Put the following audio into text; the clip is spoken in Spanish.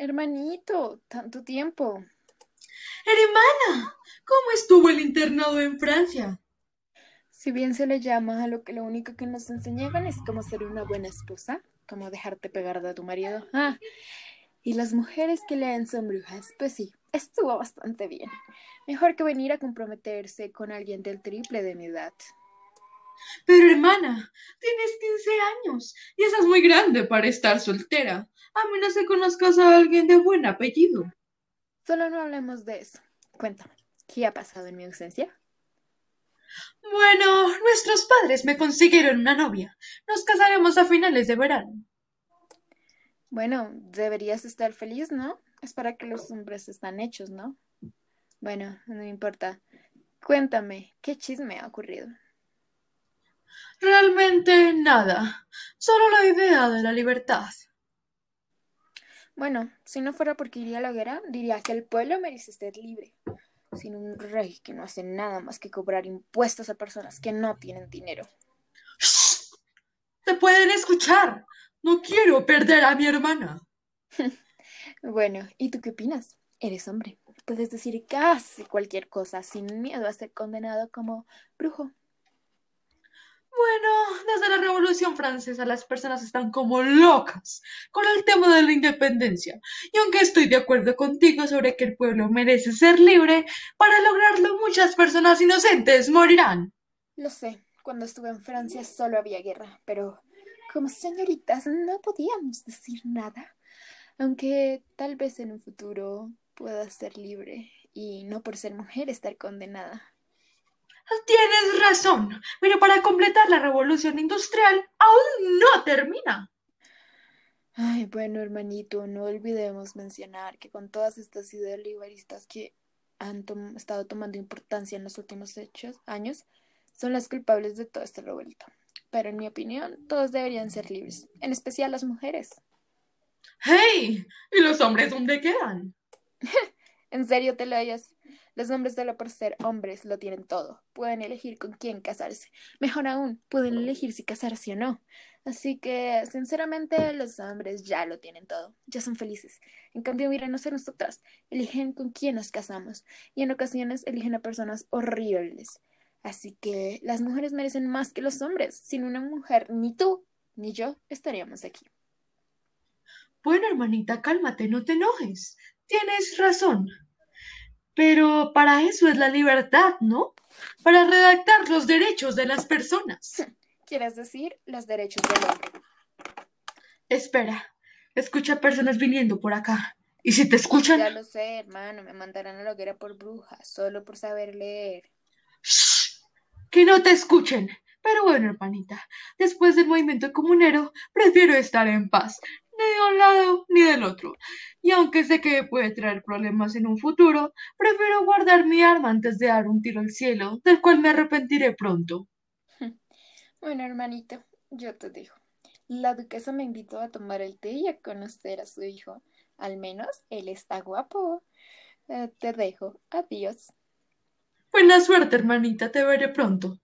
Hermanito, tanto tiempo. Hermana, ¿cómo estuvo el internado en Francia? Si bien se le llama a lo que lo único que nos enseñaban es cómo ser una buena esposa, cómo dejarte pegar de tu marido. Ah, y las mujeres que leen son brujas, pues sí, estuvo bastante bien. Mejor que venir a comprometerse con alguien del triple de mi edad. Pero hermana, tienes 15 años y estás muy grande para estar soltera, a menos que conozcas a alguien de buen apellido. Solo no hablemos de eso. Cuéntame, ¿qué ha pasado en mi ausencia? Bueno, nuestros padres me consiguieron una novia. Nos casaremos a finales de verano. Bueno, deberías estar feliz, ¿no? Es para que los hombres están hechos, ¿no? Bueno, no importa. Cuéntame, ¿qué chisme ha ocurrido? Realmente nada. Solo la idea de la libertad. Bueno, si no fuera porque iría a la guerra, diría que el pueblo merece ser libre, sin un rey que no hace nada más que cobrar impuestos a personas que no tienen dinero. ¡Shh! ¡Te pueden escuchar! No quiero perder a mi hermana. bueno, ¿y tú qué opinas? Eres hombre. Puedes decir casi cualquier cosa sin miedo a ser condenado como brujo. Bueno, desde la Revolución Francesa las personas están como locas con el tema de la independencia. Y aunque estoy de acuerdo contigo sobre que el pueblo merece ser libre, para lograrlo muchas personas inocentes morirán. Lo sé, cuando estuve en Francia solo había guerra, pero como señoritas no podíamos decir nada. Aunque tal vez en un futuro pueda ser libre y no por ser mujer estar condenada. Tienes razón, pero para completar la revolución industrial aún no termina. Ay, bueno, hermanito, no olvidemos mencionar que con todas estas ideas liberalistas que han estado tomando importancia en los últimos hechos, años, son las culpables de todo este revuelto. Pero en mi opinión, todos deberían ser libres, en especial las mujeres. ¡Hey! ¿Y los hombres dónde quedan? ¿En serio te lo hayas? Los hombres solo por ser hombres lo tienen todo. Pueden elegir con quién casarse. Mejor aún, pueden elegir si casarse o no. Así que, sinceramente, los hombres ya lo tienen todo. Ya son felices. En cambio, míranos a nosotras. Eligen con quién nos casamos. Y en ocasiones eligen a personas horribles. Así que las mujeres merecen más que los hombres. Sin una mujer, ni tú ni yo estaríamos aquí. Bueno, hermanita, cálmate, no te enojes. Tienes razón. Pero para eso es la libertad, ¿no? Para redactar los derechos de las personas. ¿Quieres decir los derechos del hombre? Espera, escucha personas viniendo por acá. ¿Y si te escuchan? Ya lo sé, hermano, me mandarán a la hoguera por bruja, solo por saber leer. ¡Shh! Que no te escuchen. Pero bueno, hermanita, después del movimiento comunero, prefiero estar en paz ni de un lado ni del otro. Y aunque sé que puede traer problemas en un futuro, prefiero guardar mi arma antes de dar un tiro al cielo, del cual me arrepentiré pronto. Bueno, hermanito, yo te digo. La duquesa me invitó a tomar el té y a conocer a su hijo. Al menos él está guapo. Eh, te dejo. Adiós. Buena suerte, hermanita. Te veré pronto.